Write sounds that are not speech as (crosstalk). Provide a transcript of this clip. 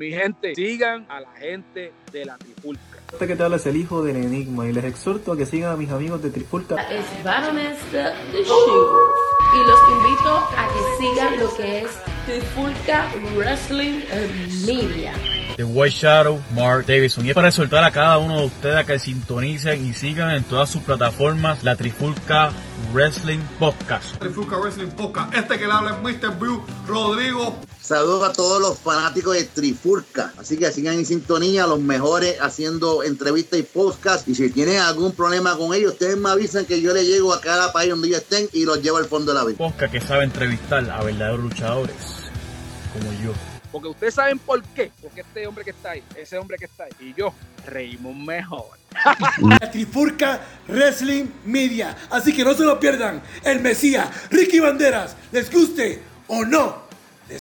Mi gente, sigan a la gente de la Trifulca. Este que te habla es el hijo del enigma y les exhorto a que sigan a mis amigos de Trifulca. Es Baronessa The Show. Y los invito a que sigan lo que es Trifulca Wrestling Media. The White Shadow, Mark Davidson. Y es para exhortar a cada uno de ustedes a que sintonicen y sigan en todas sus plataformas la Trifulca Wrestling Podcast. Trifulca Wrestling Podcast. Este que le habla es Mr. Brew Rodrigo. Saludos a todos los fanáticos de Trifulca. Así que sigan en sintonía, los mejores haciendo entrevistas y podcast. Y si tienen algún problema con ellos, ustedes me avisan que yo les llego a cada país donde ellos estén y los llevo al fondo de la vida. Podcast que sabe entrevistar a verdaderos luchadores como yo. Porque ustedes saben por qué. Porque este hombre que está ahí, ese hombre que está ahí, y yo reímos mejor. (laughs) La Trifurca Wrestling Media. Así que no se lo pierdan. El Mesías, Ricky Banderas, les guste o no.